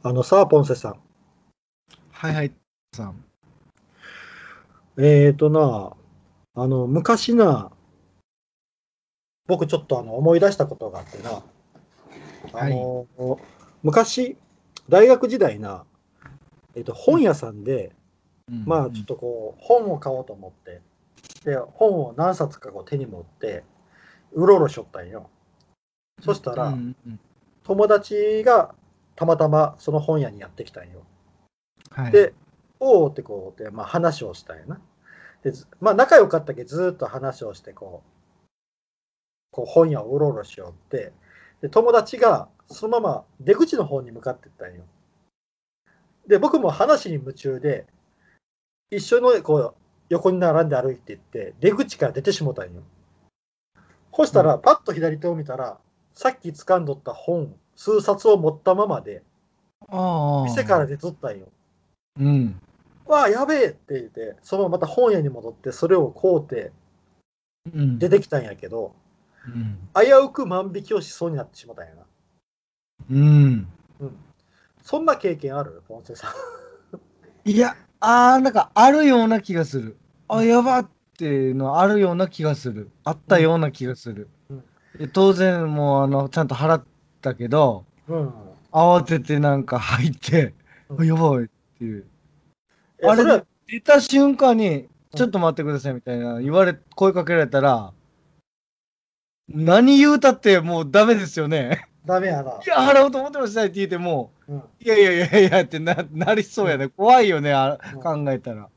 あのさあ、ポンセさん。はいはい。さん。えーとな、あの、昔な、僕ちょっとあの思い出したことがあってな、あの、昔、大学時代な、えっと、本屋さんで、まあちょっとこう、本を買おうと思って、で、本を何冊かこう手に持って、うろうろしょったんよ。そしたら、うんうん友達がたまたまその本屋にやってきたんよ。はい、で、おおってこうで、まあ、話をしたんやな。で、ずまあ、仲良かったけどずーっと話をしてこう、こう本屋をうろうろしようって、で、友達がそのまま出口の方に向かってったんよ。で、僕も話に夢中で、一緒のこう横に並んで歩いていって、出口から出てしもたんよ。そしたら、パッと左手を見たら、さっき掴んどった本、数冊を持ったままで、店から出とったんよ。うん。わあ、やべえって言って、そのまままた本屋に戻って、それを買うてうん。出てきたんやけど、うん。危うく万引きをしそうになってしまったんやな。うん。うん。そんな経験ある？ポンセさん。いや、ああ、なんかあるような気がする。あ、やばっていうのあるような気がする。あったような気がする。うんで当然、もう、あの、ちゃんと払ったけど、うん。慌ててなんか入って、うんあやばいっていう。えあれ出た瞬間に、ちょっと待ってくださいみたいな言われ、声かけられたら、何言うたってもうダメですよね。ダメやな。いや、払おうと思ってましたって言っても、うん。いやいやいやいやってななりそうやね。怖いよね、あうん考えたら。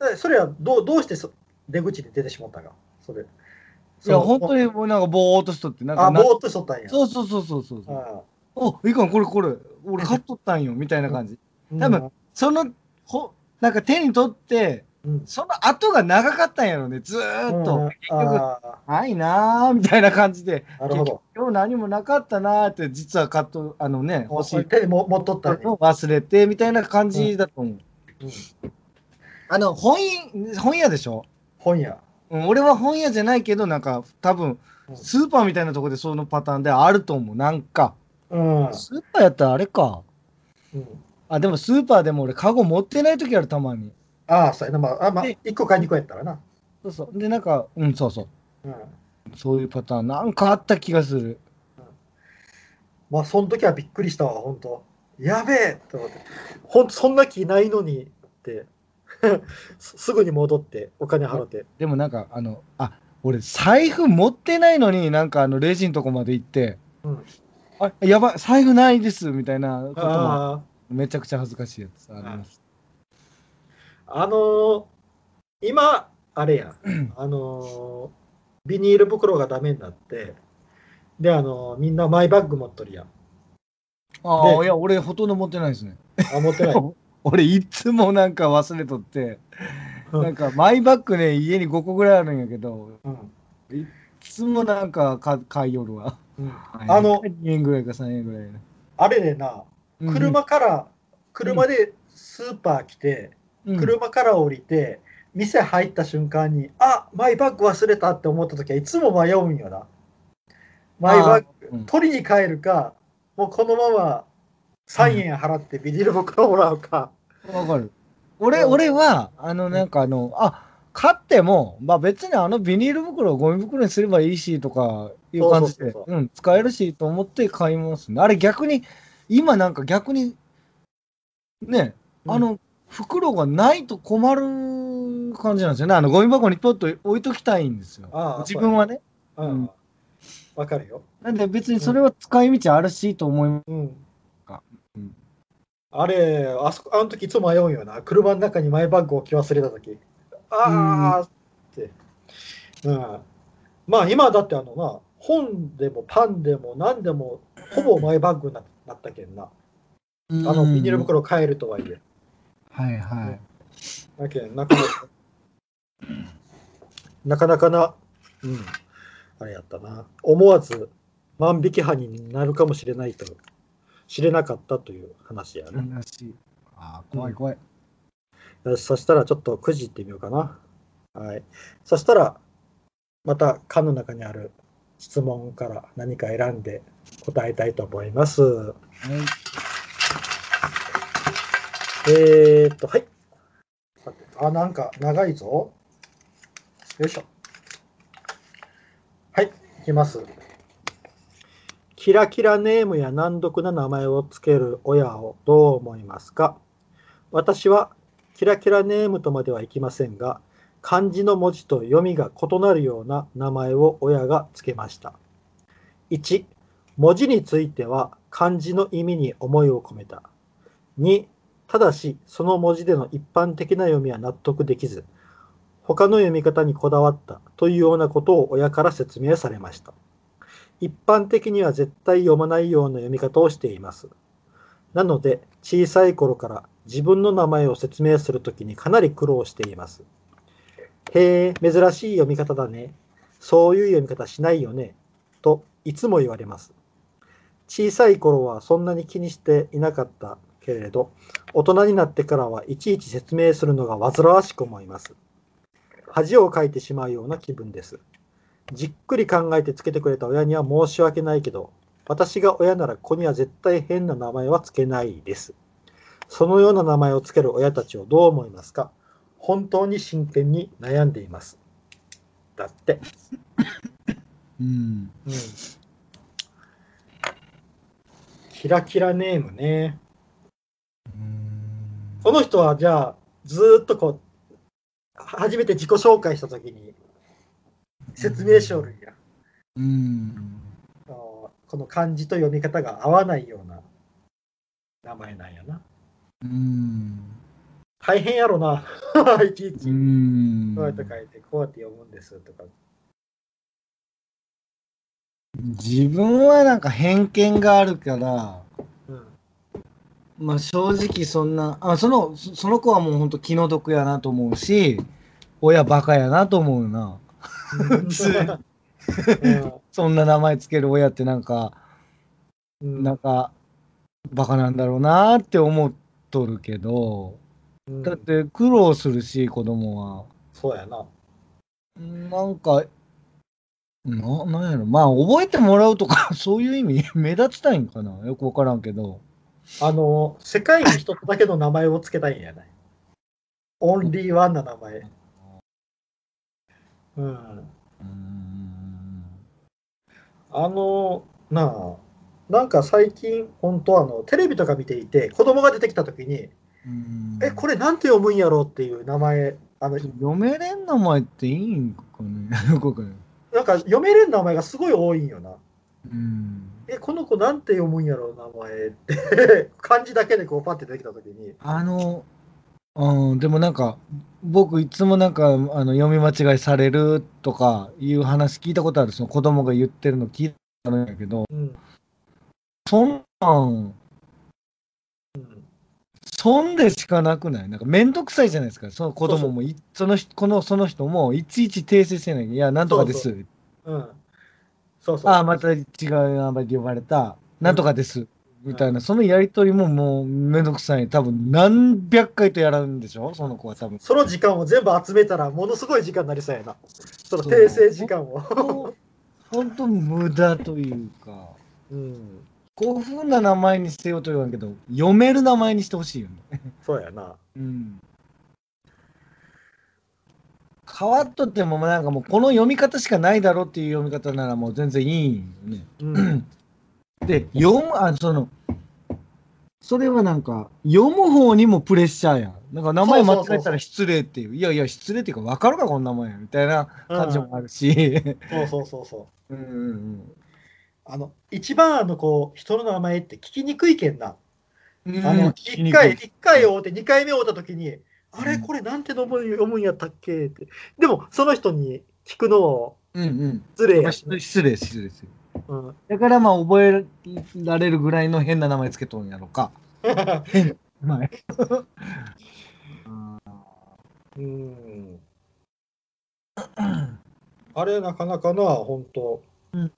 でそれはどうどうしてそ出口に出てしまったかそれ。いや、本当にもうなんかぼーっとしとって、なんかあ、なぼーっとしとったんや。そうそうそうそうそう。あお、いいかん、これこれ、俺買っとったんよ、みたいな感じ。うん多分、その、ほ、なんか手に取って、うん。その後が長かったんやろね、ずーっと。うん結局、あないなーみたいな感じで、ーなるほど。今日何もなかったなーって、実は買っと、あのね、欲しい手にも持っとったのを忘れて、みたいな感じだと思う。うんあの、本屋、本屋でしょ？本屋。うん俺は本屋じゃないけど、なんか、多分、うんスーパーみたいなところでそのパターンであると思う。なんか。うん。スーパーやったらあれか。うんあ、でもスーパーでも俺、カゴ持ってない時ある、たまに。ああ、そうやな。まあ、あまあ、で1個か2個やったらな。そうそう。で、なんか、うん、そうそう。うん。そういうパターン、なんかあった気がする。まあ、その時はびっくりしたわ、本当やべえって思って。ほんと、そんな気ないのにって、すすぐに戻って、お金払って。でもなんか、あの、あ、俺、財布持ってないのに、なんか、あの、レジのとこまで行って、うん。あ、やばい、財布ないです、みたいなことも、あめちゃくちゃ恥ずかしいやつあります。あ、あのー今、あれや、あのービニール袋がダメになって、で、あのーみんなマイバッグ持っとるやん。ああ、でいや、俺、ほとんど持ってないですね。あ、持ってない。俺、いつもなんか忘れとって、うんなんか、マイバッグね、家に5個ぐらいあるんやけど、うんいつもなんかか買いよるわ。うんあの、2円ぐらいか3円ぐらいね。あれでな、うん車から、車でスーパー来て、うん車から降りて、店入った瞬間に、あマイバッグ忘れたって思った時はいつも迷うんよな。マイバッグ、取りに帰るか、もうこのまま3円払ってビニール袋もらうか。わかる。俺、うん俺は、あの、なんかあの、あ、買っても、まあ別にあのビニール袋をゴミ袋にすればいいしとかいう感じで、そうん、使えるしと思って買いますね。あれ逆に、今なんか逆に、ね、あの、袋がないと困る感じなんですよね。あの、ゴミ箱にポッと置いときたいんですよ。ああ自分はね。う、うんんわかるよ。なんで別にそれは使い道あるしと思います。うんあれ、あそこ、あの時いつも迷うんよな。車の中にマイバッグを置き忘れた時。あーって。うん。まあ今だってあのな、本でもパンでも何でもほぼマイバッグにななったけんな。あのビニール袋買えるとはいえ。はいはい。だけんなかなか、なかなかな、うん、あれやったな。思わず万引き犯になるかもしれないと、知れなかったという話やね。話。あー怖い怖い。よしそしたらちょっとくじいってみようかな。はい。そしたら、また缶の中にある質問から何か選んで答えたいと思います。はいえー、っと、はい。あ、なんか長いぞ。よいしょ。はい、いきます。キラキラネームや難読な名前をつける親をどう思いますか？私はキラキラネームとまではいきませんが、漢字の文字と読みが異なるような名前を親がつけました。1、文字については漢字の意味に思いを込めた。2、ただしその文字での一般的な読みは納得できず、他の読み方にこだわったというようなことを親から説明されました。一般的には絶対読まないような読み方をしています。なので、小さい頃から自分の名前を説明するときにかなり苦労しています。へえ、珍しい読み方だね。そういう読み方しないよね。といつも言われます。小さい頃はそんなに気にしていなかったけれど、大人になってからはいちいち説明するのが煩わしく思います。恥をかいてしまうような気分です。じっくり考えてつけてくれた親には申し訳ないけど、私が親なら子には絶対変な名前はつけないです。そのような名前をつける親たちをどう思いますか？本当に真剣に悩んでいます。だって。うん。うん。キラキラネームね。この人はじゃあ、ずーっとこう、初めて自己紹介したときに、説明書類や、うん。この漢字と読み方が合わないような名前なんやな。うん。大変やろな、いちいち。うんこうやって書いて、こうやって読むんですとか。自分はなんか偏見があるから、うん。まあ正直そんな、あそのそその子はもう本当気の毒やなと思うし、親バカやなと思うな。そんな名前つける親ってなんか、うんなんか、バカなんだろうなって思っとるけど、うんだって苦労するし、子供は。そうやな。なんか、ななんやろ、まあ覚えてもらうとか、そういう意味、目立ちたいんかなよくわからんけど。あの、世界に一つだけの名前をつけたいんやない。オンリーワンな名前。うん。うーんあの、なあ、なんか最近、本当あの、テレビとか見ていて、子供が出てきたときに、うんえ、これなんて読むんやろうっていう名前、あの、読めれん名前っていいんかね？なんか読めれん名前がすごい多いんよな。うんえ、この子なんて読むんやろう、名前って。漢字だけでこうパッて出てきたときに。あの、うん、でもなんか、僕いつもなんか、あの、読み間違いされるとかいう話聞いたことある、その子供が言ってるの聞いたんやけど、うん。そんなん、うん。そんでしかなくない？なんかめんどくさいじゃないですか、その子供もいその人このその人もいちいち訂正してない。いや、なんとかです。そううん。そうそう。ああ、また違う名前で呼ばれた。なんとかです。みたいな、そのやりとりももうめんどくさい。多分何百回とやるんでしょ？その子は多分。その時間を全部集めたら、ものすごい時間になりそうやな。その訂正時間を。本当無駄というか、うん。こういうふうな名前にしてようと言わんけど、読める名前にしてほしいよね。そうやな。うん。変わっとっても、なんかもうこの読み方しかないだろうっていう読み方ならもう全然いいんよね。うん。で、読む、あ、その、それはなんか、読む方にもプレッシャーやん。なんか名前間違えたら失礼っていう。いやいや、失礼っていうか、わかるか、こんなもんや。みたいな感じもあるし。そうそうそうそう。うんうんうん。あの、一番あの、こう、人の名前って聞きにくいけんな。うんあの、一回、一回会うて、二回目会うたときに、あれ、うんこれなんて読む読むんやったっけって。でも、その人に聞くのをうんうん。失礼やし、失礼、失礼、失礼。うん。だからまあ覚えられるぐらいの変な名前つけとんやろか。変な名前。うん。あれ、なかなかな、本当うん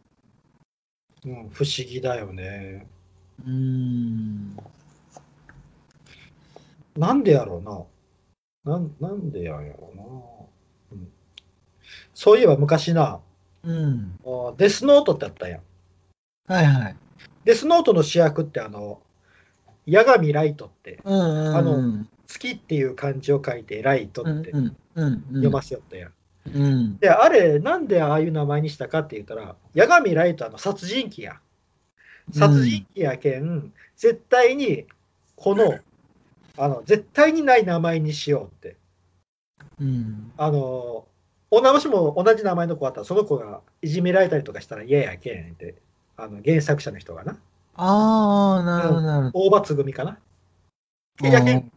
うん、不思議だよね。うーん。なんでやろうな。なんなんでやんやろうな、うん。そういえば昔な、うん。あデスノートってあったやん。はいはい。デスノートの主役ってあの、八神ライトって、うんうんあのうん月っていう漢字を書いてライトってうんうん読ませよったやん。うんで、あれ、なんでああいう名前にしたかって言ったら、八神ライトはあの殺人鬼や。殺人鬼やけん、絶対にこの、あの、絶対にない名前にしようって。うんあの、女もしも同じ名前の子あったら、その子がいじめられたりとかしたら嫌やけんって、あの原作者の人がな。ああなるほど。なるほど大場つぐみかな。うんやけん、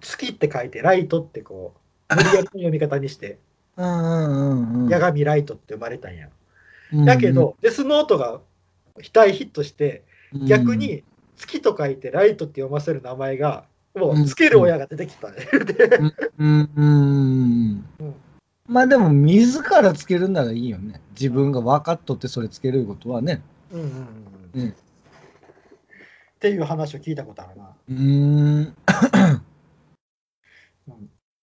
月って書いて、ライトってこう、無理やりの読み方にして、うん。うんうん八神ライトって生まれたんや。うんだけど、デスノートが大ヒットして、逆に月と書いてライトって読ませる名前が、もうつける親が出てきた。ね。でうん。うん。うん。うんまあでも自らつけるならいいよね。自分が分かっとってそれつけることはね。うんうんうんうん。っていう話を聞いたことあるな。うーん。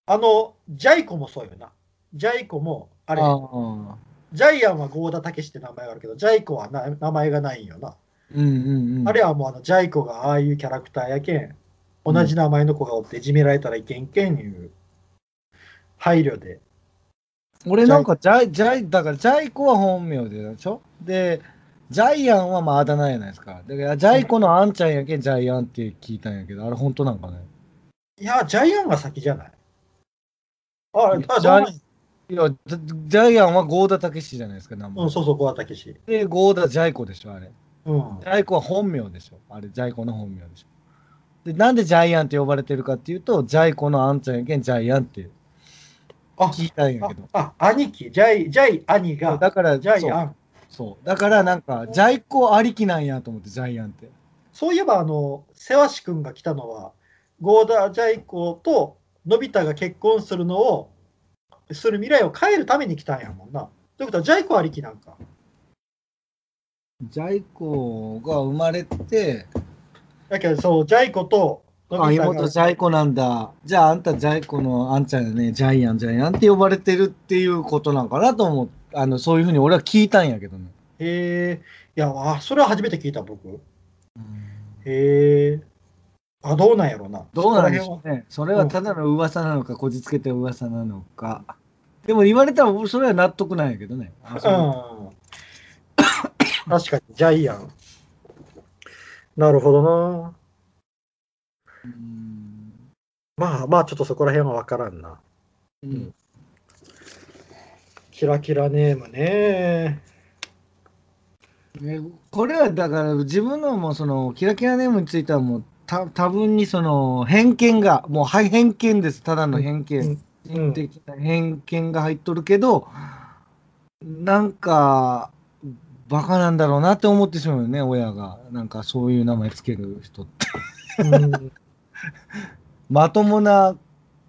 あの、ジャイコもそうよな。ジャイコも、あれ、ああジャイアンは郷田武史って名前があるけど、ジャイコはな名前がないんよな。うんうんうん。あれはもうあのジャイコがああいうキャラクターやけん、同じ名前の子がおっていじめられたらいけんけんいう配慮で。俺なんかジャイジャイだからジャイコは本名でしょ？でジャイアンはまああだ名やないですか。だからジャイコのあんちゃんやけんジャイアンって聞いたんやけどあれ本当なんかね？いや、ジャイアンが先じゃない？あ、あいやどうなんいやジャジャイアンは郷田武史じゃないですか名前。うん、そうそう、郷田武史。で郷田ジャイコでしょあれ。うん。ジ。ャイコは本名でしょ。あれジャイコの本名でしょ。でなんでジャイアンって呼ばれてるかっていうとジャイコのあんちゃんやけんジャイアンってあ、聞いたんやけど。あ、あ兄貴、ジャイ、ジャイ兄が、だからジャイアン。そう。だからなんかジャイコありきなんやと思ってジャイアンって。そういえば、あの、せわし君が来たのは、ゴーダ・ジャイコとのび太が結婚するのを、する未来を変えるために来たんやもんな。ということ？は、ジャイコありきなんか。ジャイコが生まれてだけど、そう、ジャイコとのあ妹ジャイコなんだじゃああんたジャイコのあんちゃんやねジャイアンジャイアンって呼ばれてるっていうことなんかなと思うあのそういうふうに俺は聞いたんやけどねへえ、いや、あそれは初めて聞いた、僕。へえ。あ、どうなんやろうな。どうなんでしょうね。それはただの噂なのか、こじつけた噂なのか。でも言われたら、俺それは納得なんやけどね。うん。確かに、ジャイアン。なるほどな。うん。まあまあ、ちょっとそこら辺は分からんな。うん。キラキラネームね。ねこれはだから自分のもうそのキラキラネームについてはもうた多分にその偏見がもうはい偏見です。ただの偏見、うん。人的な偏見が入っとるけどなんかバカなんだろうなって思ってしまうよね親が。なんかそういう名前つける人って。うんまともな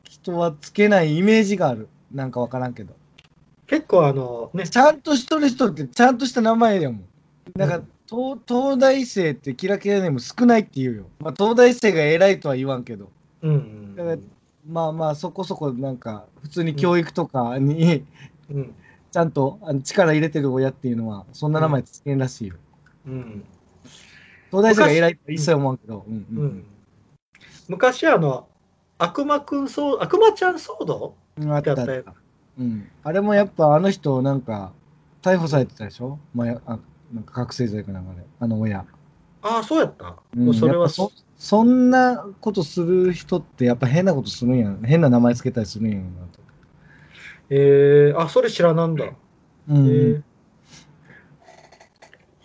人はつけないイメージがある。なんかわからんけど。結構あのね、ちゃんとしとる人ってちゃんとした名前やもん。なんか、うん。東東大生ってキラキラネーム少ないって言うよ、まあ、東大生が偉いとは言わんけど。うんだからまあまあそこそこなんか普通に教育とかに、うん。ちゃんと力入れてる親っていうのはそんな名前つけんらしいよ、うん。東大生が偉いとは一切思わんけど、うんううんん昔あの悪魔くんそう悪魔ちゃん騒動うん、あった。あったやったやうん、あれもやっぱあの人なんか逮捕されてたでしょ、まあ、あなんか覚醒剤かなんかで。あの親、ああそうやった、うん。それは。そそんなことする人ってやっぱ変なことするんや。変な名前つけたりするんやろなと、えー、あそれ知らなんだ、うん。えー。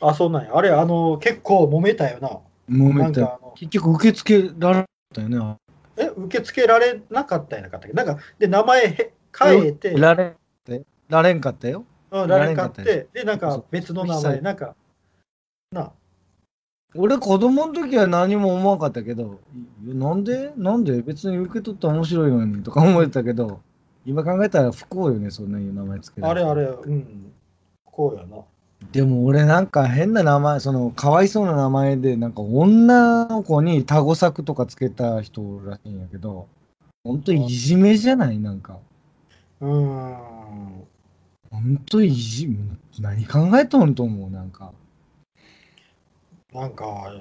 あそうなんや。あれあの結構揉めたよな。もうめっちゃなんかあの結局受け付けられたよね。え受け付けられなかったんやなかったっけ？なんかで名前へ変えて、られられんかったよ。うん、られんかって。でなんか別の名前。なんかな俺子供の時は何も思わんかったけどなんで？なんで？別に受け取ったら面白いのにとか思ってたけど今考えたら不幸よねそんなに名前つけてあれあれうん。こうやなでも俺なんか変な名前そのかわいそうな名前でなんか女の子にタゴ作とかつけた人らしいんやけど本当いじめじゃないなんかうーん本当いじ何考えとんと思うなんかなんか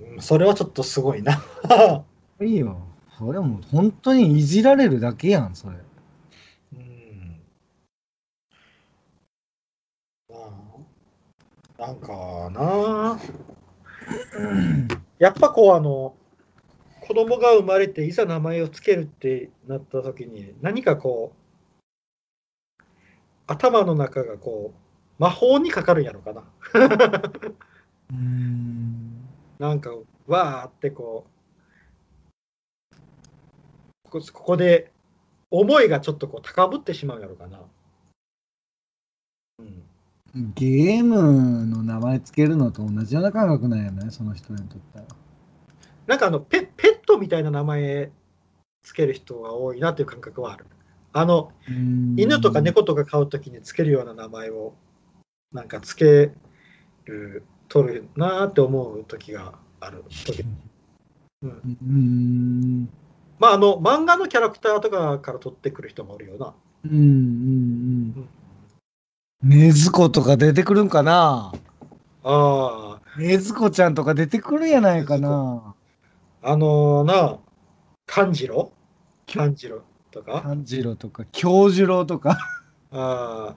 うんそれはちょっとすごいな。いいよ。それもう本当にいじられるだけやん、それ。うん。まあ、なんかなやっぱこうあの子供が生まれていざ名前をつけるってなった時に何かこう頭の中がこう魔法にかかるんやろかな。うん。なんかわーってこうここここで思いがちょっとこう高ぶってしまうんやろかな。うんゲームの名前つけるのと同じような感覚なんやね、その人にとっては。なんかあのペペットみたいな名前つける人が多いなっていう感覚はある。あの犬とか猫とか飼うときにつけるような名前をなんかつける、取るなーって思う時がある時。うん、うん。まああの漫画のキャラクターとかから取ってくる人もおるよな。うんうんうん。ねずことか出てくるんかな？あねずこちゃんとか出てくるやないかなあ、あのな、炭治郎？炭治郎とか？炭治郎とか京次郎とかあ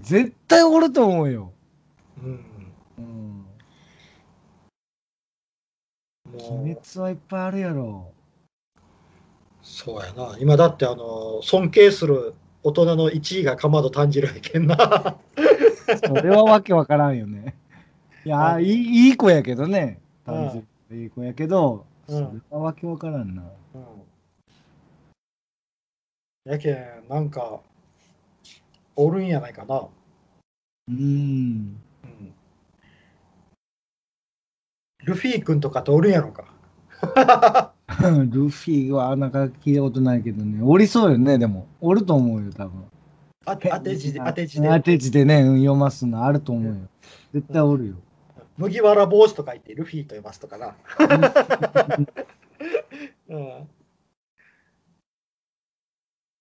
絶対おると思うよ。ーうん、うん。もう鬼滅はいっぱいあるやろ。そうやな。今だってあの尊敬する大人の1位がかまど炭治郎やけんな。それはわけわからんよね。いやうんいい、いい子やけどね。うん炭治郎いい子やけど、うんそれはわけわからんな。うんやけん、なんか、おるんやないかな。うん。うん、ルフィ君とかっておるんやろか。ルフィはなんか聞いたことないけどね。おりそうよね、でも。おると思うよ、多分。あ当て字で、当て字で。当て字でね、うん読ますのあると思うよ。絶対おるよ。麦わら帽子と書いてルフィと読ますとかな。うん、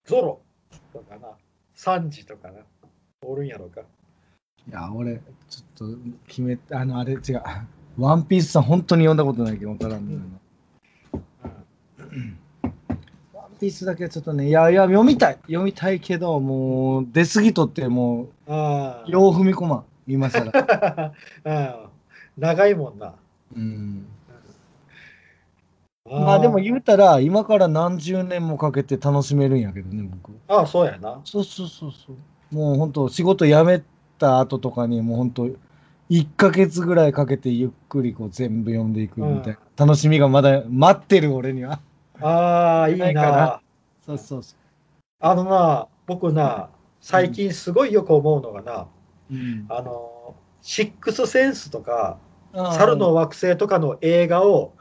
ゾロとかな。サンジとかな。おるんやろか。いや、俺、ちょっと決めあの、あれ違う。ワンピースさん、本当に読んだことないけど、わからんねんな。ワンピースだけはちょっとね、いやいや、読みたい。読みたいけど、もう、出過ぎとって、もあう、よう踏み込まん。今更。あ。うん長いもんな。うん。まあでも言うたら、今から何十年もかけて楽しめるんやけどね、僕。ああ、そうやな。そうそうそうそう。もう本当仕事辞めた後とかに、もう本当1ヶ月ぐらいかけてゆっくりこう全部読んでいくみたいな、楽しみがまだ待ってる俺には。ああ、いいな。そうそうそあのな、僕な、最近すごいよく思うのがな、う。うん、あの、シックスセンスとか、猿の惑星とかの映画を、はいはい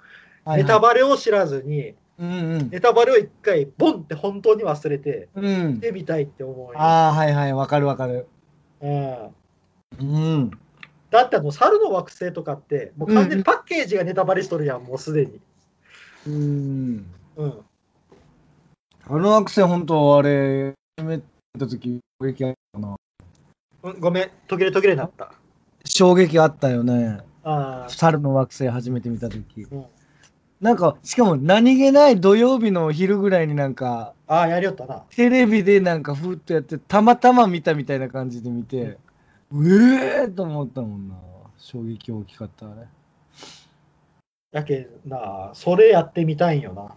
ネタバレを知らずに、うんうん。ネタバレを一回、ボンって本当に忘れて、うん見。てみたいって思うよ。ああ、はいはい、わかるわかる。うんうん。だってあの、猿の惑星とかって、もう完全にパッケージがネタバレしとるやん、もうすでに。うん。うん。あの惑星本当あれ、やめた時衝撃あったな。うんごめん、途切れ途切れになった。衝撃あったよね。ああ、猿の惑星初めて見た時。うん、なんか、しかも何気ない土曜日の昼ぐらいになんか、ああ、やりよったな。テレビでなんかふーっとやって、たまたま見たみたいな感じで見て、うえーと思ったもんな。衝撃大きかったあれ。やけんな、それやってみたいんよな。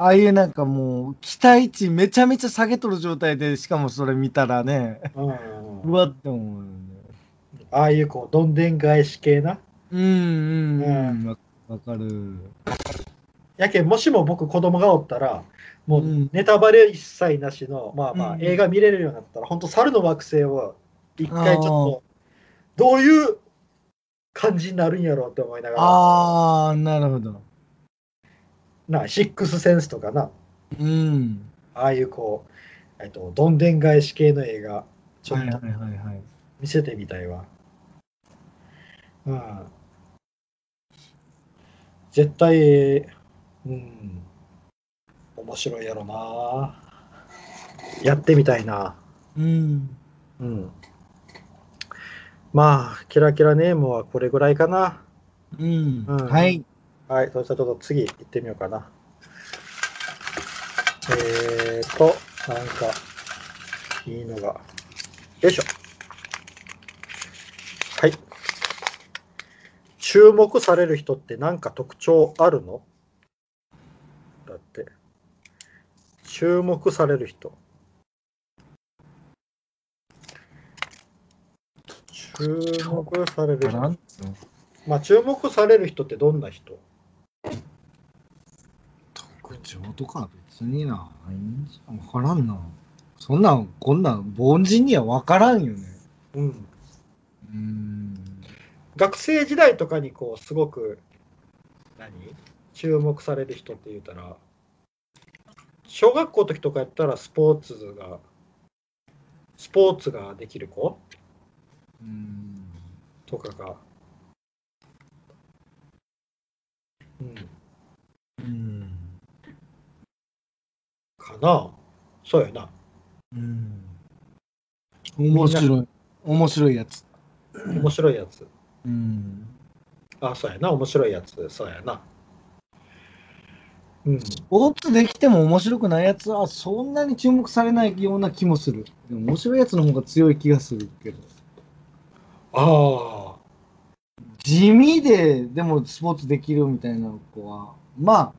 ああいうなんかもう、期待値めちゃめちゃ下げとる状態で、しかもそれ見たらね、うん、うわって思うよね。ああいうこう、どんでん返し系な。うんうんうん。わわかる。やけん、もしも僕子供がおったら、もううんネタバレ一切なしの、まあまあ、うん映画見れるようになったら、本当猿の惑星を一回ちょっあと、どういう感じになるんやろうって思いながら、あー、なるほど。な、シックスセンスとかな、うん。ああいうこう、えっと、どんでん返し系の映画、ちょっと。見せてみたいわ。うん。絶対、うん、面白いやろな。やってみたいな。うん。うん。まあ、キラキラネームはこれぐらいかな。うん。うんはい。はい、そしたらちょっと次行ってみようかな。えーと、なんか、いいのが。よいしょ。はい。注目される人って何か特徴あるの？だって。注目される人。注目される人。まあ、注目される人ってどんな人？特徴とか別にな。いいんじゃんわからんな。そんなん、こんなん、凡人にはわからんよね。うん。うーん。学生時代とかにこうすごく何？注目される人って言ったら小学校の時とかやったらスポーツがスポーツができる子？うーん。とかが、うん、うん。かなそうやなうん。面白い。面白いやつ。面白いやつうん。あそうやな面白いやつそうやなうんスポーツできても面白くないやつはそんなに注目されないような気もする。でも面白いやつの方が強い気がするけど。ああ地味で、でもスポーツできるみたいな子は、まあ、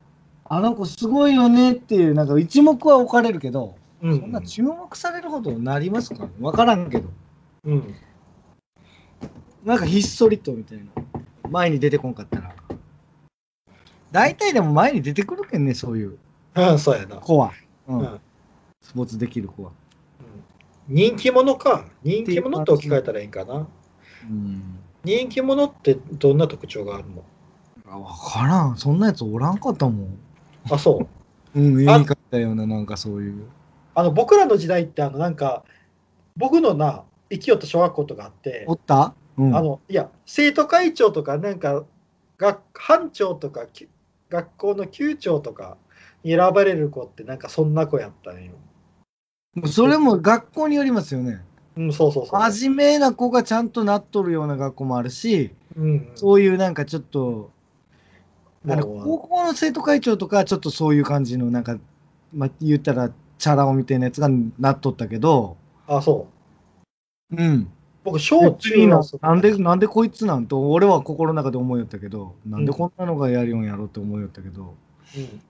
あの子すごいよねっていう、なんか一目は置かれるけど、うんそんな注目されるほどなりますか？わからんけど。うんなんかひっそりとみたいな。前に出てこんかったら。大体でも前に出てくるけんね、そういうあそうやな、子は。うん。うんスポーツできる子は。うん人気者か人気者って置き換えたらいいんかなうん。人気者ってどんな特徴があるの？あわからん。そんなやつおらんかったもん。あ、そう。うん、言い方ったような、なんかそういう。あの、僕らの時代って、あの、なんか、僕のな、生きよった小学校とかあってお、った？うん。あの、いや、生徒会長とか、なんか、学班長とか、き学校の級長とかに選ばれる子って、なんかそんな子やったんよ。それも学校によりますよね。うん、そうそうそう。真面目な子がちゃんとなっとるような学校もあるし、うん、そういうなんかちょっと、あの高校の生徒会長とかはちょっとそういう感じの、なんか、まあ、言ったら、チャラ男みたいなやつがなっとったけど、あ、そう。うん。僕、小中はそうなんで、なんでこいつなんと、俺は心の中で思いよったけど、なんでこんなのがやるよんやろって思いよったけど、うん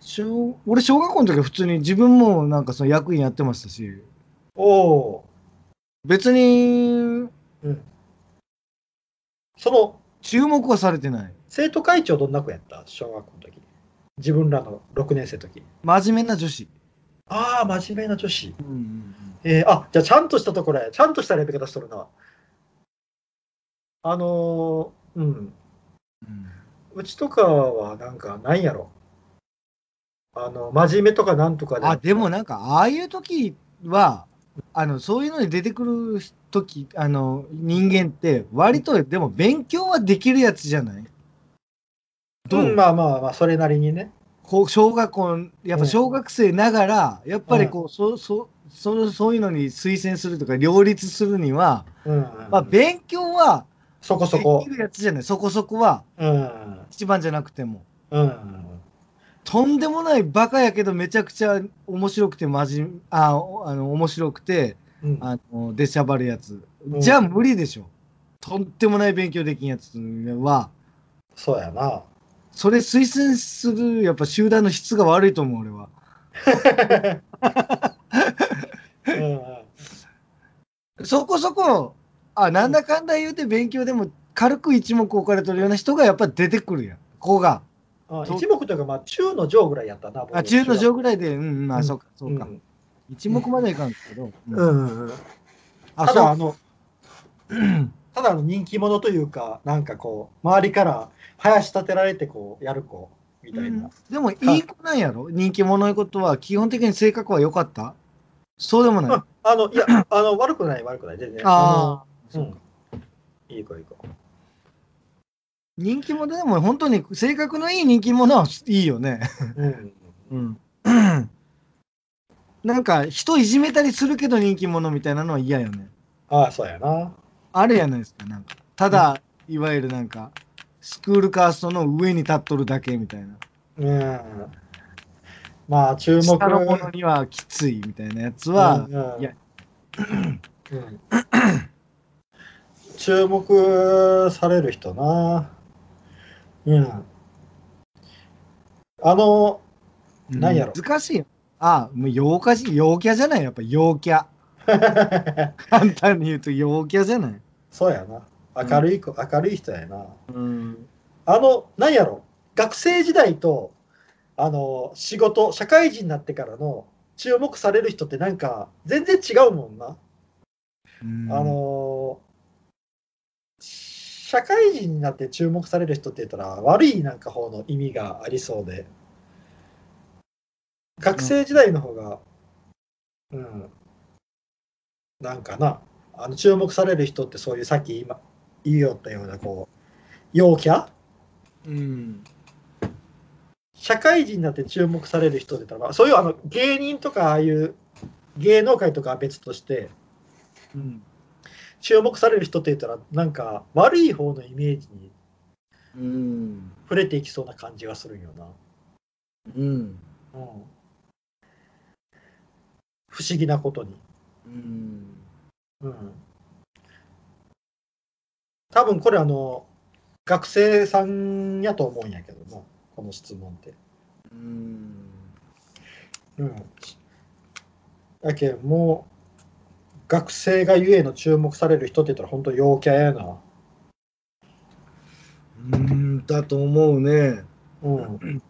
小俺、小学校の時は普通に自分もなんかその役員やってましたし、おお別にー、うん。その、注目はされてない。生徒会長どんな子やった？小学校の時。自分らの6年生の時。真面目な女子。ああ、真面目な女子。うんうんえー、あ、じゃあちゃんとしたところや。ちゃんとした選び方しとるな。あのー、うん。うんうちとかはなんか、なんやろ。あの、真面目とかなんとかあ、でもなんか、ああいう時は、あの、そういうのに出てくる時、あの、人間って、割と、でも勉強はできるやつじゃない？どう、うん、まあまあまあ、それなりにね。こう小学校、やっぱ小学生ながら、やっぱりこう、そそそのそういうのに推薦するとか、両立するには、うん。まあ、勉強はでそこそこき。るやつじゃない、そこそこは、うん。一番じゃなくても。うん。とんでもないバカやけど、めちゃくちゃ面白くて、まじああの面白くて、うん。あの出しゃばるやつ。うんじゃあ無理でしょ。とんでもない勉強できんやつは、そうやな。それ推薦する、やっぱ集団の質が悪いと思う、俺は。うん。そこそこ、あ、なんだかんだ言うて勉強でも軽く一目置かれてるような人がやっぱ出てくるやん。子が。あ一目というか、まあ、中の上ぐらいやったな。僕あ、中の上ぐらいで、うん、うん、あ、うんそうか、そうか。ん一目まではいかんけど。うんうんうん。あ、そうあの、ただあの人気者というか、なんかこう、周りから林立てられてこう、やる子みたいな。でも、いい子なんやろ？人気者いうことは、基本的に性格は良かった？そうでもない。ああの、いや、あの、悪くない、悪くない、全然。ああ、のうん。いい子、いい子。人気者でも本当に性格のいい人気者はいいよね。うん。うん。なんか人いじめたりするけど人気者みたいなのは嫌よね。ああ、そうやな。あるやないですか。なんかただ、いわゆるなんかスクールカーストの上に立っとるだけみたいな。うん。まあ、注目。下のものにはきついみたいなやつは、うんいや、うん注目される人な。うん。あの、なんやろ難しいよ。あ、もう陽キャし、陽キャじゃないやっぱ陽キャ。簡単に言うと陽キャじゃない？そうやな。明るい子、明るい人やな。うん。あの、なんやろ、学生時代と、あの、仕事、社会人になってからの注目される人ってなんか、全然違うもんな。あの、社会人になって注目される人って言ったら、悪いなんか方の意味がありそうで、学生時代の方が、うん、なんかな、あの注目される人ってそういうさっき今言いよったような、こう、陽キャ？うん。社会人になって注目される人って言ったら、そういうあの芸人とかああいう芸能界とかは別として、うん。注目される人って言ったら、なんか悪い方のイメージにうん。触れていきそうな感じがするんよな。うん。うん、不思議なことに。うん。うん、多分これあの、学生さんやと思うんやけどな、この質問って。うん。うん。だけどもう、学生がゆえの注目される人って言ったら本当陽キャやな。うん。だと思うね。うん。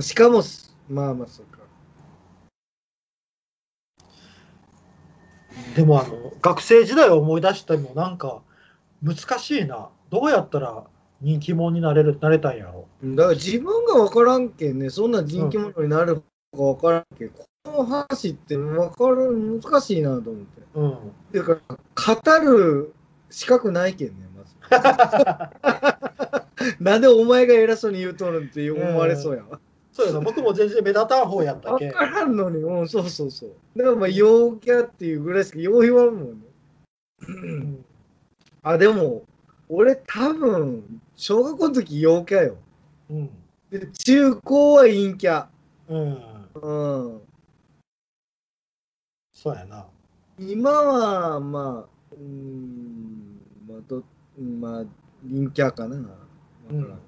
しかも、まあまあ、そうでもあの、学生時代を思い出してもなんか難しいな。どうやったら人気者になれる、なれたんやろ。だから自分が分からんけんね、そんな人気者になるか分からんけん、この話って分かる難しいなと思って。うん。ていうか、語る資格ないけんね、まず。なんでお前が偉そうに言うとるんって思われそうやわ。そうやな、僕も全然目立たん方やったけん。分からんのに、うん、そうそうそう。だからまあ、陽キャっていうぐらいしかよう言わんもんね。うんあ、でも、俺多分、小学校の時陽キャよ。うん。で、中高は陰キャ。うん。うん。そうやな。今は、まあ、うーん、まあ、ど、うんまあ、陰キャかな。うん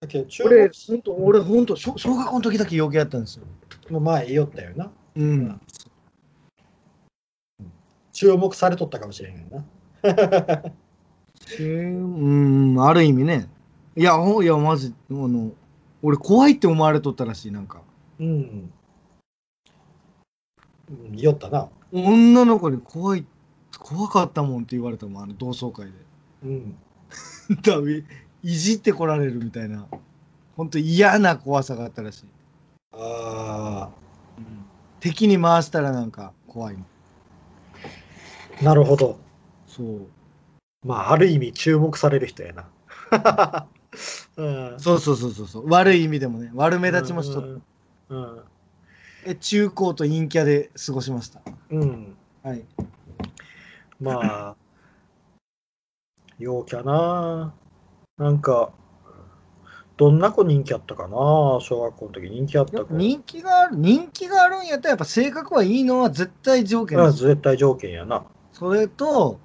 俺、国本当俺、本当小小学校の時だけ陽キャやったんですよ。も前言いよったよな。うん。注目されとったかもしれへんよな。うん、ある意味ね。いや、ほんいや、マジ、あの、俺、怖いって思われとったらしい、なんか。うん。うん、言いよったな。女の子に怖い、怖かったもんって言われたもん、あの同窓会で。うん。だいいじってこられるみたいな。本当嫌な怖さがあったらしい。あ敵に回したらなんか怖いなるほど。そう。まあ、ある意味注目される人やな。うん。そうそうそうそうそう。悪い意味でもね。悪目立ちもしとった。うん。え中高と陰キャで過ごしました？うん。はい。まあ、陽キャな。なんか、どんな子人気あったかな？小学校の時人気あった子。人気がある、人気があるんやったらやっぱ性格はいいのは絶対条件です。まあ絶対条件やな。それと、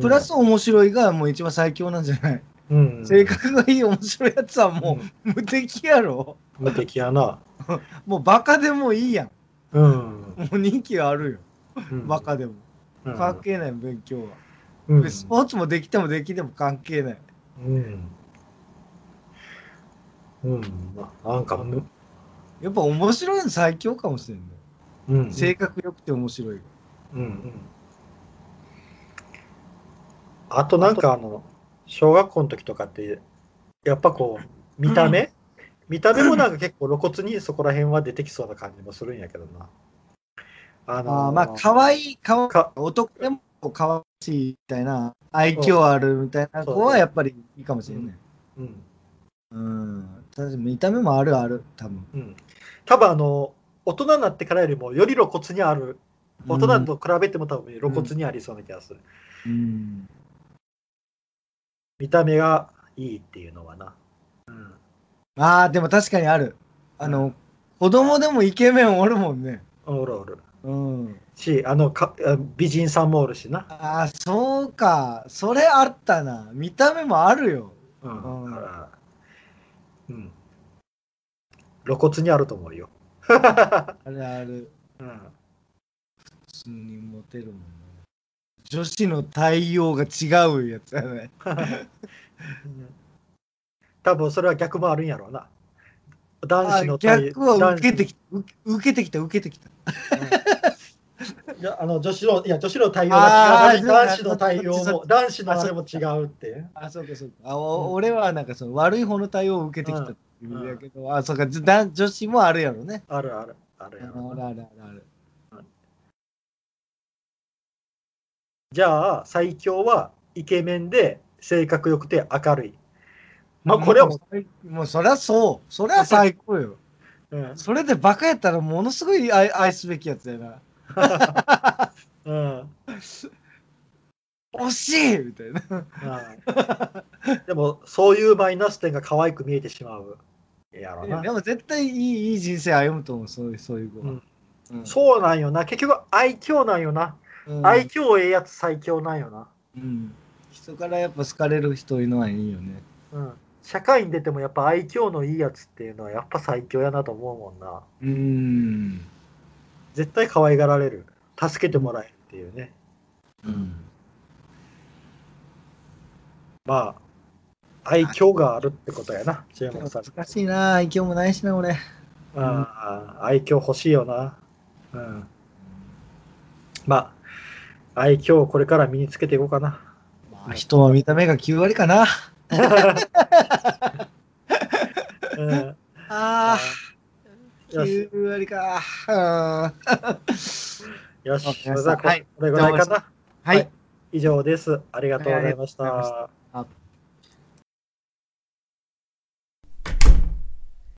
プラス面白いがもう一番最強なんじゃない、うん、性格がいい面白いやつはもう無敵やろ。無敵やな。もうバカでもいいやん。うん。もう人気あるよ。うんバカでも。うん関係ない勉強は。うんスポーツもできてもできても関係ない。うん。うん。まあなんかむ、やっぱ面白いの最強かもしれんね。うん。性格良くて面白い。うんうん。あとなんかあの、小学校の時とかって、やっぱこう、見た目？見た目もなんか結構露骨にそこら辺は出てきそうな感じもするんやけどな。あのーあーまあ、可愛い顔、か男でも可愛いみたいな、愛嬌あるみたいな子はやっぱりいいかもしれない。うん。うん。ただ見た目もあるある、多分。うん。多分あの、大人になってからよりもより露骨にある、大人と比べても多分露骨にありそうな気がする。うん。見た目がいいっていうのはな。うん。ああ、でも確かにある。あの、子供でもイケメンおるもんね。おるおる。うん。し、あのか、あ美人さんもおるしな。ああ、そうか。それあったな。見た目もあるよ。うん。うんうん。露骨にあると思うよ。あるある。うん。普通にモテるもんね。女子の対応が違うやつやね。多分それは逆もあるんやろうな。男子のあ逆は受けてきき受け受けてきた、受けてきた。いやあの女子のいや女子の対応が違う男子の対応も男子のあれも違うって。あ、そうかそうか。あお俺はなんかその悪い方の対応を受けてきたって意味だけど、あ、そうか、女子もあるやろね。あるあるあるあるやろあるあるある。じゃあ最強はイケメンで性格良くて明るい。まあこれはももう、もうそりゃそう。そりゃ最高よ。う、うんそれでバカやったらものすごい愛愛すべきやつやな。うん惜しいみたいな。うんでもそういうマイナス点が可愛く見えてしまうやろなで。も絶対いいいい人生歩むと思う、そういうそういう子は。うんうんそうなんよな。結局愛嬌なんよな。うん愛嬌ええやつ最強なんよな。うん人からやっぱ好かれる人いるのはいいよね。うん。社会に出てもやっぱ愛嬌のいいやつっていうのはやっぱ最強やなと思うもんな。うーん。絶対可愛がられる。助けてもらえるっていうね。うん。まあ、愛嬌があるってことやな、注目さん。難しいな、愛嬌もないしな、俺。ああ愛嬌欲しいよな。うん。まあ、愛嬌をこれから身につけていこうかな。まあ、人は見た目が9割かな。うん、ああ、9割か。うんよし、それではこれぐらいかな。はい。以上です。ありがとうございました